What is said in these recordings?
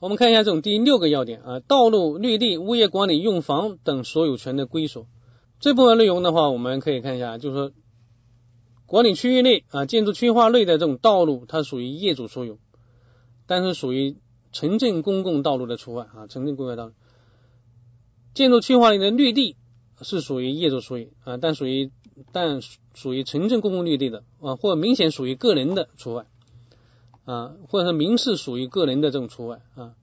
我们看一下这种第六个要点啊，道路、绿地、物业管理用房等所有权的归属。这部分内容的话，我们可以看一下，就是说管理区域内啊，建筑区划内的这种道路，它属于业主所有，但是属于城镇公共道路的除外啊，城镇公共道路。建筑区划内的绿地是属于业主所有啊，但属于但属于城镇公共绿地的啊，或明显属于个人的除外啊，或者是民事属于个人的这种除外啊。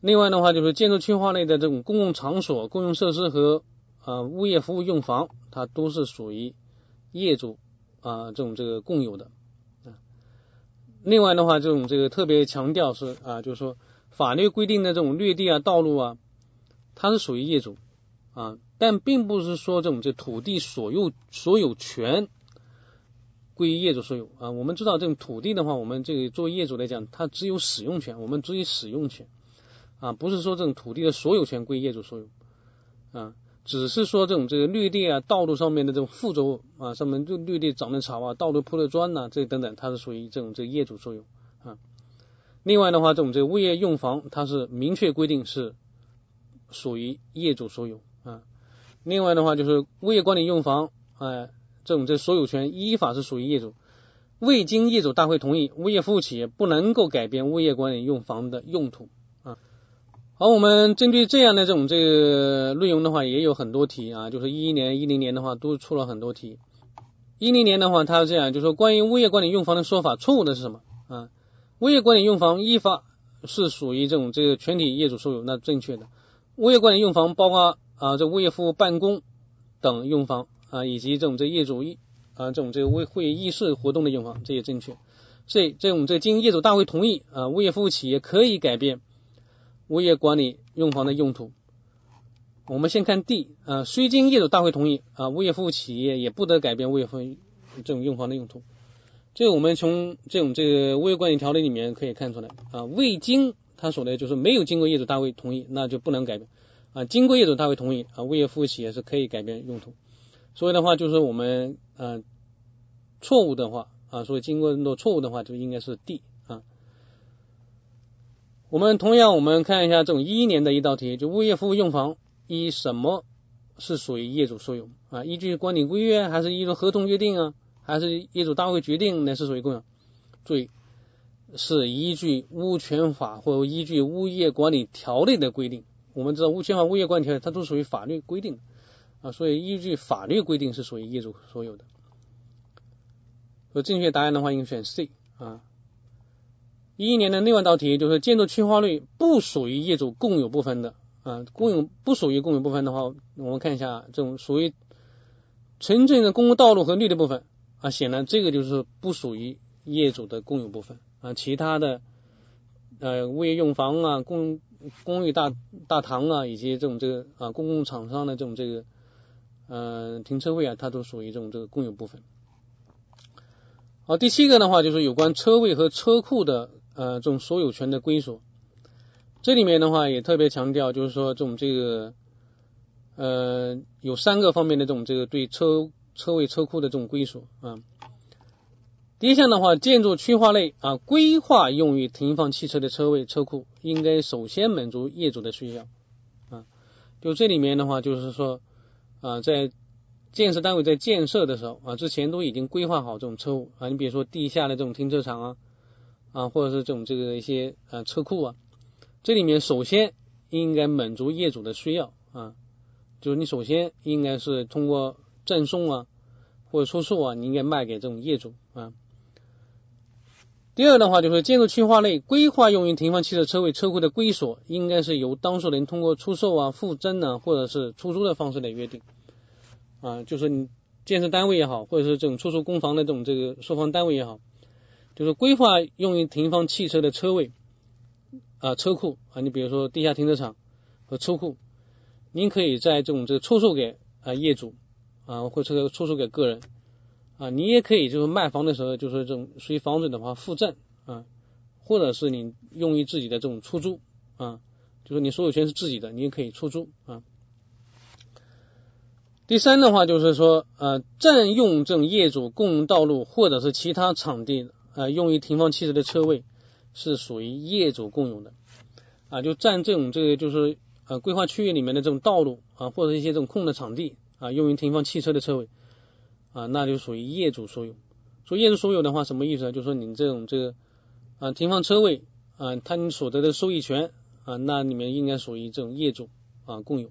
另外的话，就是建筑区划内的这种公共场所、公用设施和啊物业服务用房，它都是属于业主啊这种这个共有的啊。另外的话，这种这个特别强调是啊，就是说法律规定的这种绿地啊、道路啊。它是属于业主啊，但并不是说这种这土地所有所有权归业主所有啊。我们知道这种土地的话，我们这个作为业主来讲，它只有使用权，我们只有使用权啊，不是说这种土地的所有权归业主所有啊，只是说这种这个绿地啊、道路上面的这种附着物啊，上面就绿地长的草啊、道路铺的砖呐，这等等，它是属于这种这个业主所有啊。另外的话，这种这个物业用房，它是明确规定是。属于业主所有啊。另外的话，就是物业管理用房，哎，这种这所有权依法是属于业主，未经业主大会同意，物业服务企业不能够改变物业管理用房的用途啊。好，我们针对这样的这种这个内容的话，也有很多题啊，就是一一年、一零年的话都出了很多题。一零年的话，它是这样，就是说关于物业管理用房的说法错误的是什么啊？物业管理用房依法是属于这种这个全体业主所有，那正确的。物业管理用房包括啊，这物业服务办公等用房啊，以及这种这业主议啊，这种这个为会议室活动的用房，这也正确。所以这种这经业主大会同意啊，物业服务企业可以改变物业管理用房的用途。我们先看 D 啊，虽经业主大会同意啊，物业服务企业也不得改变物业服务这种用房的用途。这我们从这种这个物业管理条例里面可以看出来啊，未经。他说的就是没有经过业主大会同意，那就不能改变啊。经过业主大会同意啊，物业服务企业是可以改变用途。所以的话，就是我们呃错误的话啊，所以经过很多错误的话，就应该是 D 啊。我们同样我们看一下这种一一年的一道题，就物业服务用房以什么是属于业主所有啊？依据管理规约还是依据合同约定啊？还是业主大会决定呢？是属于共有？注意。是依据物权法或依据物业管理条例的规定。我们知道物权法、物业管理条例它都属于法律规定啊，所以依据法律规定是属于业主所有的。所以正确答案的话应该选 C 啊。一一年的另外一道题就是建筑区划率不属于业主共有部分的啊，共有不属于共有部分的话，我们看一下这种属于城镇的公共道路和绿地部分啊，显然这个就是不属于业主的共有部分。啊，其他的呃物业用房啊，公公寓大大堂啊，以及这种这个啊公共厂商的这种这个呃停车位啊，它都属于这种这个共有部分。好，第七个的话就是有关车位和车库的呃这种所有权的归属。这里面的话也特别强调，就是说这种这个呃有三个方面的这种这个对车车位车库的这种归属啊。第一项的话，建筑区划内啊，规划用于停放汽车的车位、车库，应该首先满足业主的需要啊。就这里面的话，就是说啊，在建设单位在建设的时候啊，之前都已经规划好这种车库啊，你比如说地下的这种停车场啊啊，或者是这种这个一些啊车库啊，这里面首先应该满足业主的需要啊，就是你首先应该是通过赠送啊或者出售啊，你应该卖给这种业主啊。第二的话，就是建筑区划内规划用于停放汽车车位、车库的归属，应该是由当事人通过出售啊、附赠啊，或者是出租的方式来约定啊。就是你建设单位也好，或者是这种出售公房的这种这个售房单位也好，就是规划用于停放汽车的车位啊、车库啊，你比如说地下停车场和车库，您可以在这种这个出售给啊业主啊，或者出售给个人。啊，你也可以就是卖房的时候，就是这种属于房子的话附赠啊，或者是你用于自己的这种出租啊，就是你所有权是自己的，你也可以出租啊。第三的话就是说，呃，占用这种业主共用道路或者是其他场地啊，用于停放汽车的车位是属于业主共有的啊，就占这种这个就是呃规划区域里面的这种道路啊，或者一些这种空的场地啊，用于停放汽车的车位啊，那就属于业主所有。说业主所有的话，什么意思呢？就是说你这种这个啊停放车位啊，它你所得的收益权啊，那里面应该属于这种业主啊共有。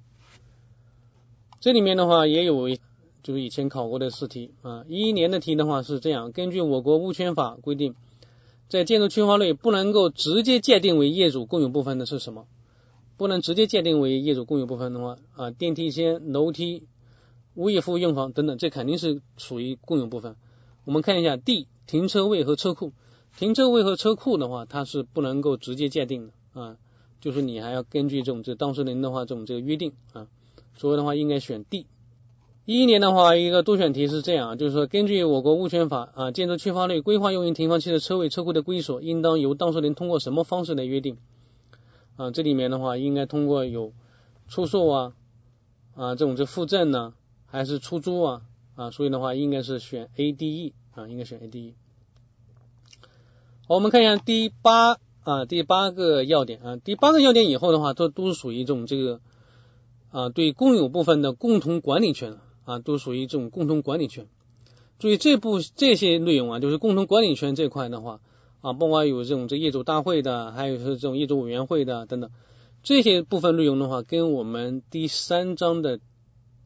这里面的话也有就是以前考过的试题啊，一一年的题的话是这样：根据我国物权法规定，在建筑区划内不能够直接界定为业主共有部分的是什么？不能直接界定为业主共有部分的话啊，电梯间、楼梯、物业服务用房等等，这肯定是属于共有部分。我们看一下地停车位和车库，停车位和车库的话，它是不能够直接界定的啊，就是你还要根据这种这当事人的话这种这个约定啊，所以的话应该选 D。一一年的话，一个多选题是这样，就是说根据我国物权法啊，建筑区划内规划用于停放汽车车位、车库的归属，应当由当事人通过什么方式来约定啊？这里面的话应该通过有出售啊啊这种这附赠呢，还是出租啊？啊，所以的话应该是选 A、D、E 啊，应该选 A、D、E。好，我们看一下第八啊，第八个要点啊，第八个要点以后的话，都都是属于这种这个啊，对公有部分的共同管理权啊，都属于这种共同管理权。注意这部这些内容啊，就是共同管理权这块的话啊，包括有这种这业主大会的，还有是这种业主委员会的等等这些部分内容的话，跟我们第三章的。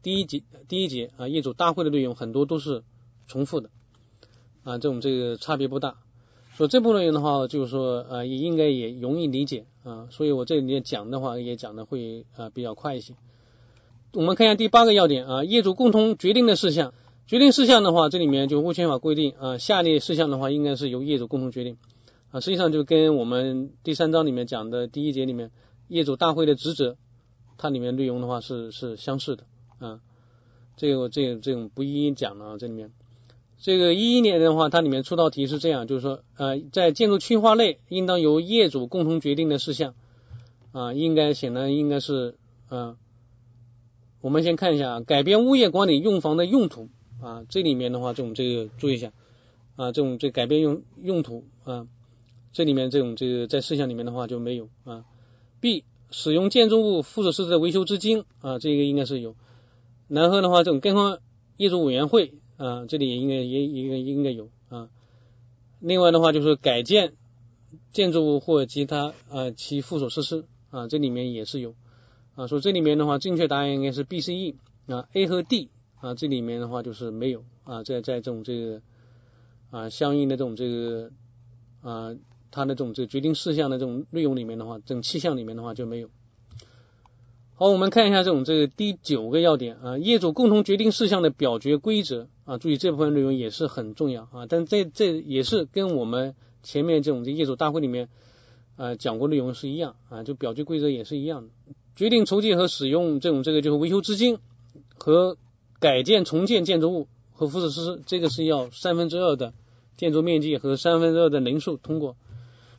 第一节第一节啊，业主大会的内容很多都是重复的啊，这种这个差别不大。所以这部分内容的话，就是说啊，也应该也容易理解啊。所以我这里面讲的话，也讲的会啊比较快一些。我们看一下第八个要点啊，业主共同决定的事项。决定事项的话，这里面就物权法规定啊，下列事项的话，应该是由业主共同决定啊。实际上就跟我们第三章里面讲的第一节里面业主大会的职责，它里面内容的话是是相似的。啊，这个这个这种不一一讲了啊，这里面。这个一一年的话，它里面出道题是这样，就是说呃，在建筑区划内，应当由业主共同决定的事项。啊，应该显然应该是啊，我们先看一下啊，改变物业管理用房的用途。啊，这里面的话，这种这个注意一下。啊，这种这改变用用途。啊，这里面这种这个在事项里面的话就没有。啊。B 使用建筑物附属设施的维修资金。啊，这个应该是有。然后的话，这种更换业主委员会啊，这里也应该也应该应该有啊。另外的话，就是改建建筑物或其他啊其附属设施啊，这里面也是有啊。所以这里面的话，正确答案应该是 B、C、E 啊，A 和 D 啊，这里面的话就是没有啊，在在这种这个啊相应的这种这个啊它的这种这决定事项的这种内容里面的话，这种气象里面的话就没有。好，我们看一下这种这个第九个要点啊，业主共同决定事项的表决规则啊，注意这部分内容也是很重要啊，但这这也是跟我们前面这种这业主大会里面啊讲过内容是一样啊，就表决规则也是一样的，决定筹集和使用这种这个就是维修资金和改建重建建筑物和附属设施，这个是要三分之二的建筑面积和三分之二的人数通过，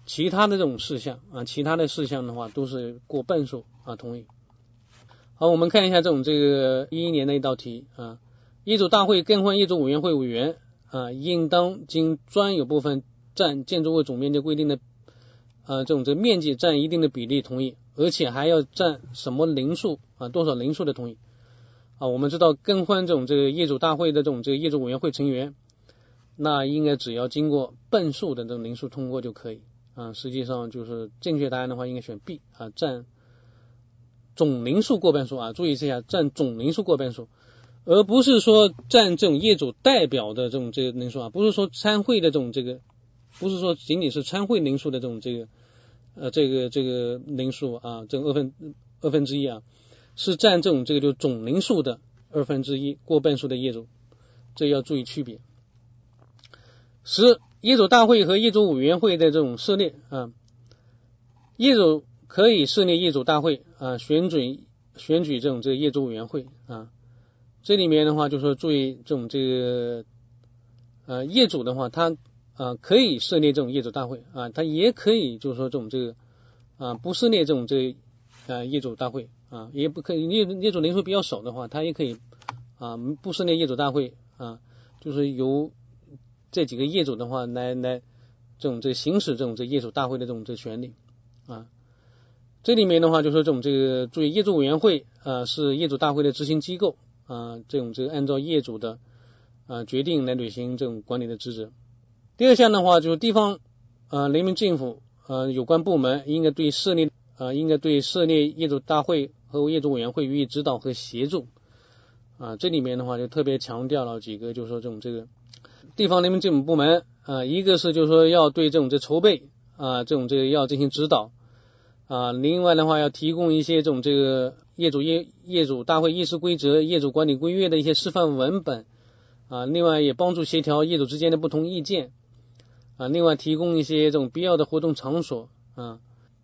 其他的这种事项啊，其他的事项的话都是过半数啊同意。好，我们看一下这种这个一一年的一道题啊，业主大会更换业主委员会委员啊，应当经专有部分占建筑物总面积规定的啊这种这面积占一定的比例同意，而且还要占什么零数啊多少零数的同意啊？我们知道更换这种这个业主大会的这种这个业主委员会成员，那应该只要经过半数的这种零数通过就可以啊。实际上就是正确答案的话，应该选 B 啊占。总人数过半数啊，注意一下，占总人数过半数，而不是说占这种业主代表的这种这个人数啊，不是说参会的这种这个，不是说仅仅是参会人数的这种这个呃这个这个人数啊，这二分二分之一啊，是占这种这个就总人数的二分之一过半数的业主，这要注意区别。十，业主大会和业主委员会的这种设立啊，业主。可以设立业主大会啊，选举选举这种这个业主委员会啊，这里面的话就是说注意这种这个呃业主的话，他啊可以设立这种业主大会啊，他也可以就是说这种这个啊不设立这种这啊业主大会啊，也不可以业业主人数比较少的话，他也可以啊不设立业主大会啊，就是由这几个业主的话来来这种这行使这种这业主大会的这种这权利啊。这里面的话，就说这种这个注意业主委员会啊是业主大会的执行机构啊，这种这个按照业主的啊决定来履行这种管理的职责。第二项的话，就是地方啊人民政府啊有关部门应该对设立啊应该对设立业主大会和业主委员会予以指导和协助啊。这里面的话就特别强调了几个，就是说这种这个地方人民政府部门啊，一个是就是说要对这种这筹备啊这种这个要进行指导。啊，另外的话要提供一些这种这个业主业业主大会议事规则、业主管理规约的一些示范文本啊，另外也帮助协调业主之间的不同意见啊，另外提供一些这种必要的活动场所啊，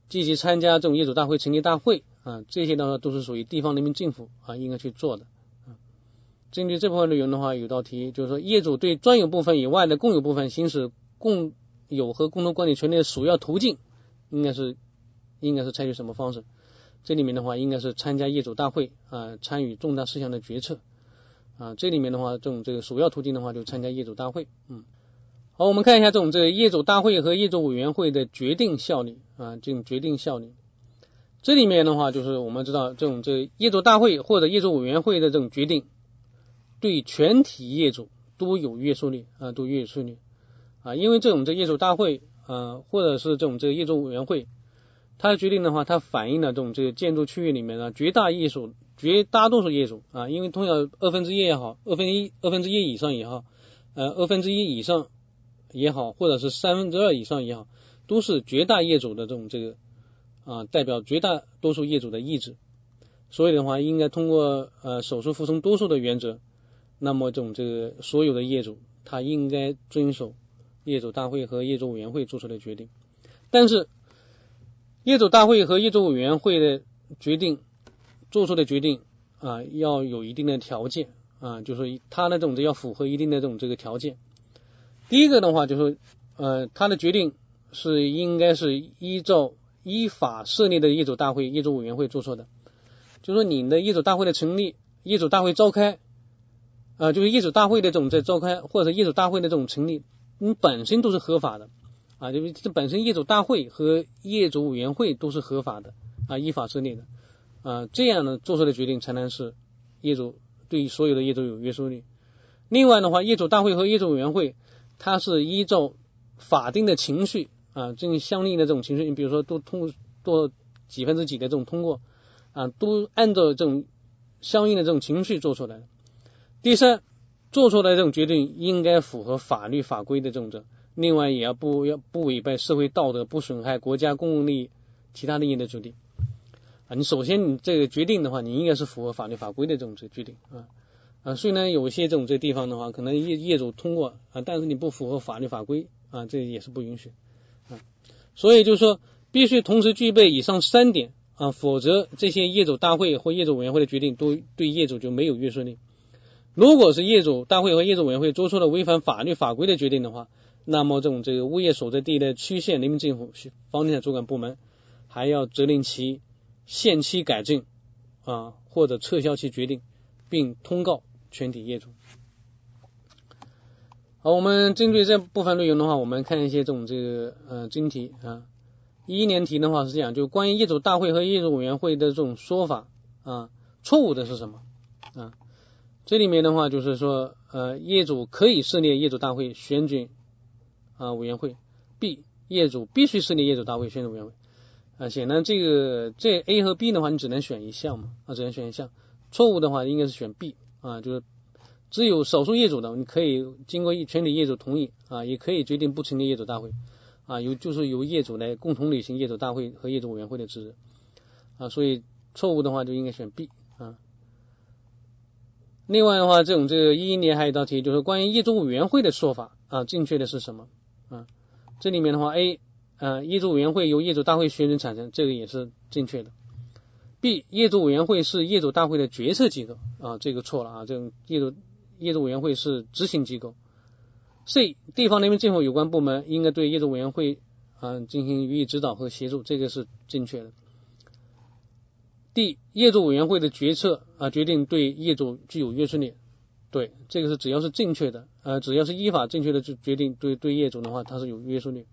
积极参加这种业主大会成立大会啊，这些的话都是属于地方人民政府啊应该去做的啊。针对这部分内容的话，有道题就是说，业主对专有部分以外的共有部分行使共有和共同管理权利的首要途径应该是。应该是采取什么方式？这里面的话，应该是参加业主大会啊，参与重大事项的决策啊。这里面的话，这种这个首要途径的话，就参加业主大会。嗯，好，我们看一下这种这个业主大会和业主委员会的决定效力啊，这种决定效力。这里面的话，就是我们知道这种这业主大会或者业主委员会的这种决定，对全体业主都有约束力啊，都约束力啊，因为这种这业主大会啊，或者是这种这业主委员会。它的决定的话，它反映了这种这个建筑区域里面的绝大业主、绝大多数业主啊，因为通常二分之一也好，二分一、二分之一以上也好，呃，二分之一以上也好，或者是三分之二以上也好，都是绝大业主的这种这个啊，代表绝大多数业主的意志。所以的话，应该通过呃少数服从多数的原则，那么这种这个所有的业主，他应该遵守业主大会和业主委员会做出的决定，但是。业主大会和业主委员会的决定做出的决定啊，要有一定的条件啊，就是他的这种要符合一定的这种这个条件。第一个的话，就是呃，他的决定是应该是依照依法设立的业主大会、业主委员会做出的。就说你的业主大会的成立、业主大会召开啊，就是业主大会的这种在召开，或者业主大会的这种成立，你本身都是合法的。啊，因为这本身业主大会和业主委员会都是合法的啊，依法设立的啊，这样呢做出的决定才能是业主对所有的业主有约束力。另外的话，业主大会和业主委员会，它是依照法定的程序啊，进行相应的这种程序，你比如说都通过几分之几的这种通过啊，都按照这种相应的这种程序做出来的。第三，做出来这种决定应该符合法律法规的这种。另外也要不要不违背社会道德，不损害国家公共利益，其他利益的决定啊。你首先你这个决定的话，你应该是符合法律法规的这种这决定啊啊。虽然有些这种这地方的话，可能业业主通过啊，但是你不符合法律法规啊，这也是不允许啊。所以就是说，必须同时具备以上三点啊，否则这些业主大会或业主委员会的决定都对业主就没有约束力。如果是业主大会和业主委员会做出了违反法律法规的决定的话，那么，这种这个物业所在地的区县人民政府、房地产主管部门，还要责令其限期改正啊，或者撤销其决定，并通告全体业主。好，我们针对这部分内容的话，我们看一些这种这个呃真题啊。一年题的话是这样，就关于业主大会和业主委员会的这种说法啊，错误的是什么啊？这里面的话就是说，呃，业主可以设立业主大会选举。啊，委员会 B 业主必须设立业主大会选举委员会啊，显然这个这 A 和 B 的话，你只能选一项嘛啊，只能选一项。错误的话应该是选 B 啊，就是只有少数业主的，你可以经过全体业主同意啊，也可以决定不成立业主大会啊，由就是由业主来共同履行业主大会和业主委员会的职责啊，所以错误的话就应该选 B 啊。另外的话，这种这个一一年还有一道题，就是关于业主委员会的说法啊，正确的是什么？这里面的话，A，呃，业主委员会由业主大会选举产生，这个也是正确的。B，业主委员会是业主大会的决策机构，啊，这个错了啊，这种业主业主委员会是执行机构。C，地方人民政府有关部门应该对业主委员会啊进行予以指导和协助，这个是正确的。D，业主委员会的决策啊决定对业主具有约束力。对，这个是只要是正确的，呃，只要是依法正确的就决定，对对业主的话，它是有约束力。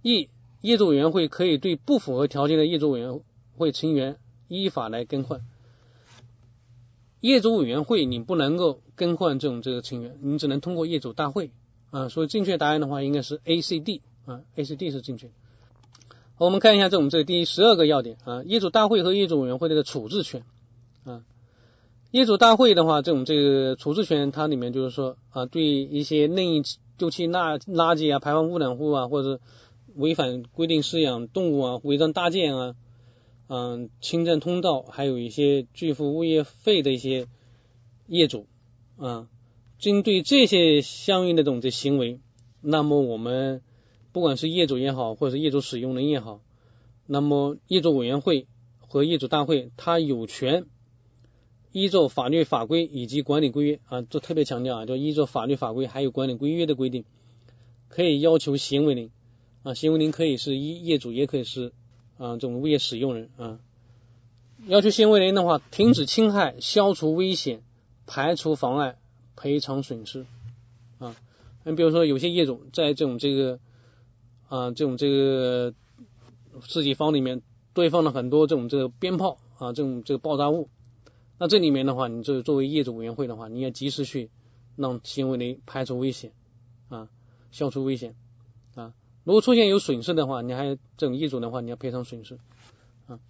一业主委员会可以对不符合条件的业主委员会成员依法来更换。业主委员会你不能够更换这种这个成员，你只能通过业主大会啊。所以正确答案的话应该是 A、C、D 啊，A、C、D 是正确。我们看一下这种这第十二个要点啊，业主大会和业主委员会的处置权啊。业主大会的话，这种这个处置权，它里面就是说啊，对一些任意丢弃垃垃圾啊、排放污染物啊，或者违反规定饲养动物啊、违章搭建啊。嗯，侵占通道，还有一些拒付物业费的一些业主啊，针对这些相应的这种的行为，那么我们不管是业主也好，或者是业主使用人也好，那么业主委员会和业主大会，他有权依照法律法规以及管理规约啊，这特别强调啊，就依照法律法规还有管理规约的规定，可以要求行为人啊，行为人可以是一业主，也可以是。啊，这种物业使用人啊，要求行为人的话，停止侵害、消除危险、排除妨碍、赔偿损失啊。你比如说，有些业主在这种这个啊，这种这个自己房里面堆放了很多这种这个鞭炮啊，这种这个爆炸物，那这里面的话，你这作为业主委员会的话，你要及时去让行为人排除危险啊，消除危险啊。如果出现有损失的话，你还这种业主的话，你要赔偿损失啊。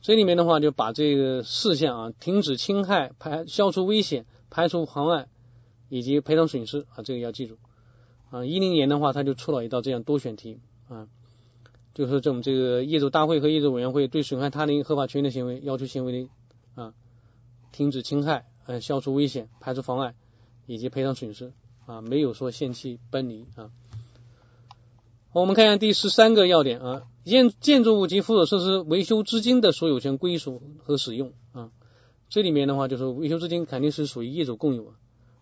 这里面的话就把这个事项啊，停止侵害、排消除危险、排除妨碍以及赔偿损失啊，这个要记住啊。一零年的话，他就出了一道这样多选题啊，就是这种这个业主大会和业主委员会对损害他人合法权益的行为，要求行为人啊停止侵害、呃消除危险、排除妨碍以及赔偿损失啊，没有说限期搬离啊。我们看一下第十三个要点啊，建建筑物及附属设施维修资金的所有权归属和使用啊，这里面的话就是维修资金肯定是属于业主共有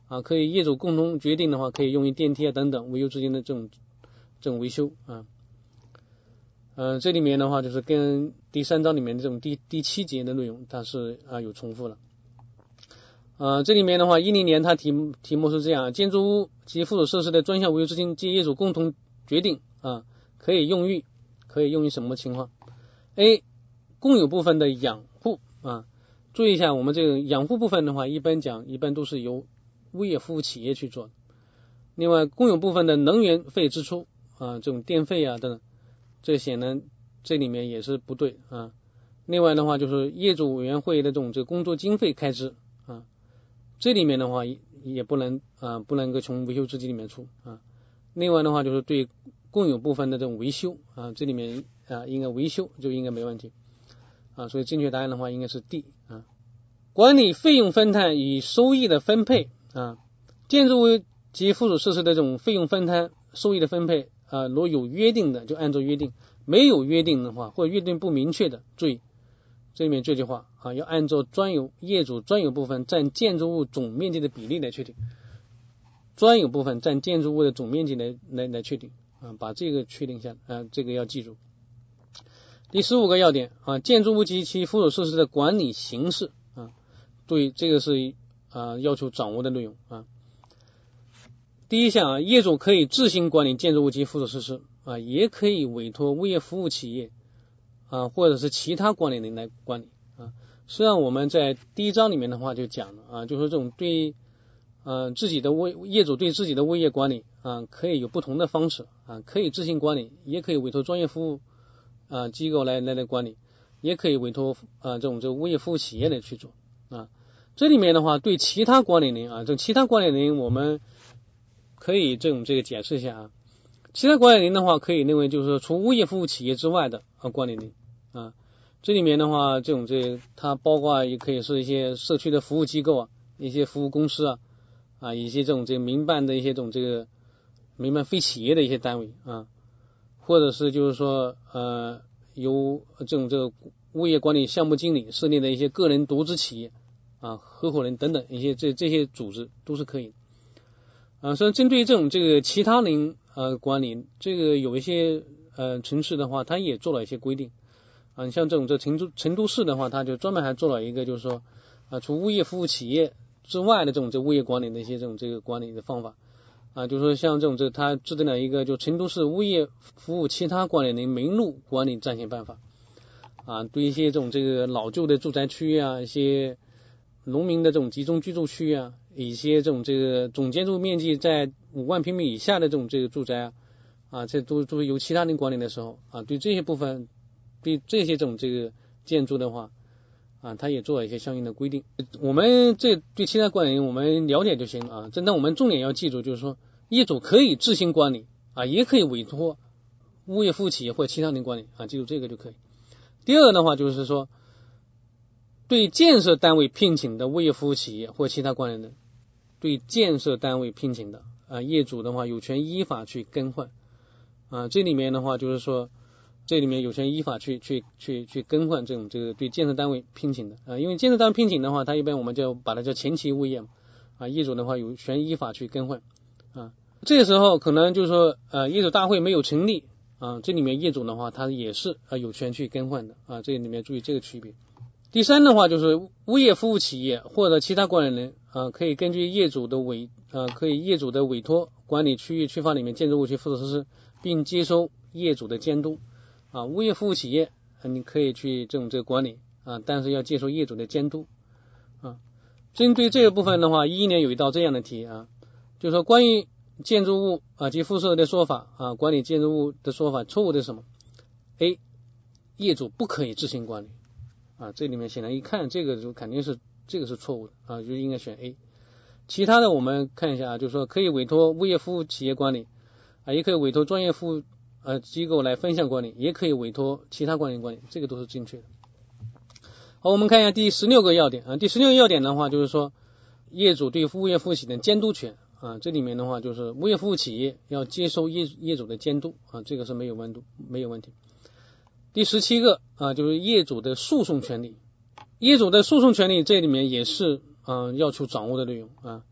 啊，可以业主共同决定的话，可以用于电梯啊等等维修资金的这种这种维修啊，嗯，这里面的话就是跟第三章里面的这种第第七节的内容它是啊有重复了，呃，这里面的话一零年它题题目是这样，建筑物及附属设施的专项维修资金经业主共同决定。啊，可以用于可以用于什么情况？A，共有部分的养护啊，注意一下，我们这个养护部分的话，一般讲一般都是由物业服务企业去做。另外，共有部分的能源费支出啊，这种电费啊等等，这显然这里面也是不对啊。另外的话，就是业主委员会的这种这个工作经费开支，这里面的话也也不能啊不能够从维修资金里面出啊。另外的话，就是对。共有部分的这种维修啊，这里面啊应该维修就应该没问题啊，所以正确答案的话应该是 D 啊。管理费用分摊与收益的分配啊，建筑物及附属设施的这种费用分摊、收益的分配啊，如果有约定的就按照约定，没有约定的话或者约定不明确的，注意这里面这句话啊，要按照专有业主专有部分占建筑物总面积的比例来确定，专有部分占建筑物的总面积来来来确定。啊，把这个确定一下，啊，这个要记住。第十五个要点啊，建筑物及其附属设施的管理形式啊，对，这个是啊要求掌握的内容啊。第一项啊，业主可以自行管理建筑物及附属设施啊，也可以委托物业服务企业啊，或者是其他管理人来管理啊。实际上我们在第一章里面的话就讲了啊，就说这种对。嗯，自己的物业主对自己的物业管理啊，可以有不同的方式啊，可以自行管理，也可以委托专业服务啊机构来来来管理，也可以委托啊这种这个物业服务企业来去做啊。这里面的话，对其他管理人啊，这其他管理人我们可以这种这个解释一下啊。其他管理人的话，可以认为就是说，除物业服务企业之外的管理人啊。这里面的话，这种这它包括也可以是一些社区的服务机构啊，一些服务公司啊。啊，一些这种这个民办的一些这种这个民办非企业的一些单位啊，或者是就是说呃由这种这个物业管理项目经理设立的一些个人独资企业啊合伙人等等一些这这些组织都是可以啊。所以针对这种这个其他人呃管理，这个有一些呃城市的话，它也做了一些规定啊。你像这种这成都成都市的话，它就专门还做了一个就是说啊，除物业服务企业。之外的这种这物业管理的一些这种这个管理的方法啊，就是说像这种这它制定了一个就成都市物业服务其他管理的名录管理暂行办法啊，对一些这种这个老旧的住宅区啊，一些农民的这种集中居住区啊，一些这种这个总建筑面积在五万平米以下的这种这个住宅啊，啊，这都都是由其他人管理的时候啊，对这些部分，对这些种这个建筑的话。啊，他也做了一些相应的规定。我们这对其他管理我们了解就行啊。真的，我们重点要记住，就是说业主可以自行管理啊，也可以委托物业服务企业或其他人管理啊，记住这个就可以。第二个的话就是说，对建设单位聘请的物业服务企业或其他管理人，对建设单位聘请的啊业主的话，有权依法去更换啊。这里面的话就是说。这里面有权依法去去去去更换这种这个对建设单位聘请的啊，因为建设单位聘请的话，它一般我们就把它叫前期物业嘛啊，业主的话有权依法去更换啊。这时候可能就是说呃业主大会没有成立啊，这里面业主的话他也是啊有权去更换的啊，这里面注意这个区别。第三的话就是物业服务企业或者其他管理人啊，可以根据业主的委啊，可以业主的委托管理区域区房里面建筑物及附属设施，并接收业主的监督。啊，物业服务企业，你可以去这种这个管理啊，但是要接受业主的监督啊。针对这个部分的话，一一年有一道这样的题啊，就是说关于建筑物啊及附设的说法啊，管理建筑物的说法错误的是什么？A，业主不可以自行管理啊，这里面显然一看这个就肯定是这个是错误的啊，就应该选 A。其他的我们看一下啊，就是说可以委托物业服务企业管理啊，也可以委托专业服务。呃，机构来分项管理，也可以委托其他管理管理，这个都是正确的。好，我们看一下第十六个要点啊。第十六个要点的话，就是说业主对物业服务企业的监督权啊，这里面的话就是物业服务企业要接收业业主的监督啊，这个是没有温度没有问题。第十七个啊，就是业主的诉讼权利，业主的诉讼权利这里面也是啊要求掌握的内容啊，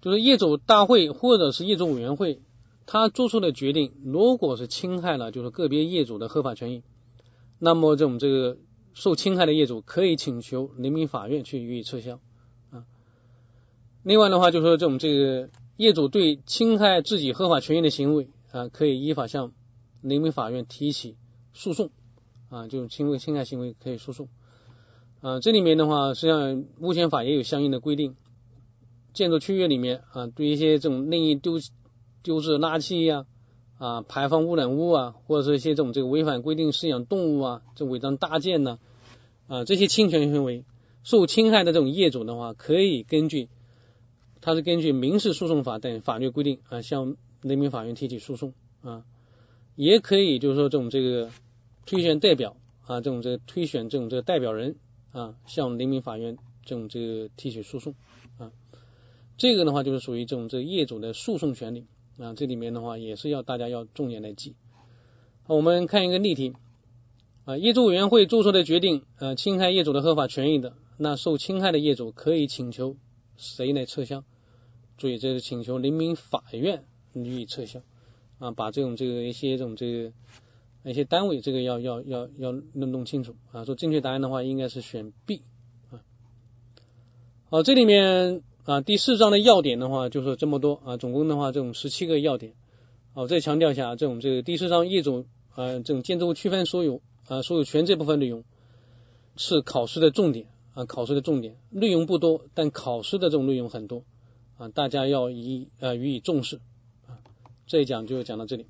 就是业主大会或者是业主委员会。他做出的决定，如果是侵害了就是个别业主的合法权益，那么这种这个受侵害的业主可以请求人民法院去予以撤销啊。另外的话，就说这种这个业主对侵害自己合法权益的行为啊，可以依法向人民法院提起诉讼啊，就侵为侵害行为可以诉讼啊。这里面的话，实际上物权法也有相应的规定，建筑区域里面啊，对一些这种任意丢。丢置垃圾呀，啊，排放污染物啊，或者是一些这种这个违反规定饲养动物啊，这违章搭建呢，啊，这些侵权行为受侵害的这种业主的话，可以根据，他是根据民事诉讼法等法律规定啊，向人民法院提起诉讼啊，也可以就是说这种这个推选代表啊，这种这个推选这种这个代表人啊，向人民法院这种这个提起诉讼啊，这个的话就是属于这种这业主的诉讼权利。啊，这里面的话也是要大家要重点来记。我们看一个例题啊，业主委员会做出的决定啊，侵害业主的合法权益的，那受侵害的业主可以请求谁来撤销？注意，这是请求人民法院予以撤销啊，把这种这个一些这种这个一些单位这个要要要要弄弄清楚啊。说正确答案的话，应该是选 B 啊。好，这里面。啊，第四章的要点的话就是这么多啊，总共的话这种十七个要点。好，再强调一下，这种这个第四章业主啊这种建筑物区分所有啊所有权这部分内容是考试的重点啊，考试的重点内容不多，但考试的这种内容很多啊，大家要以啊予以重视啊。这一讲就讲到这里。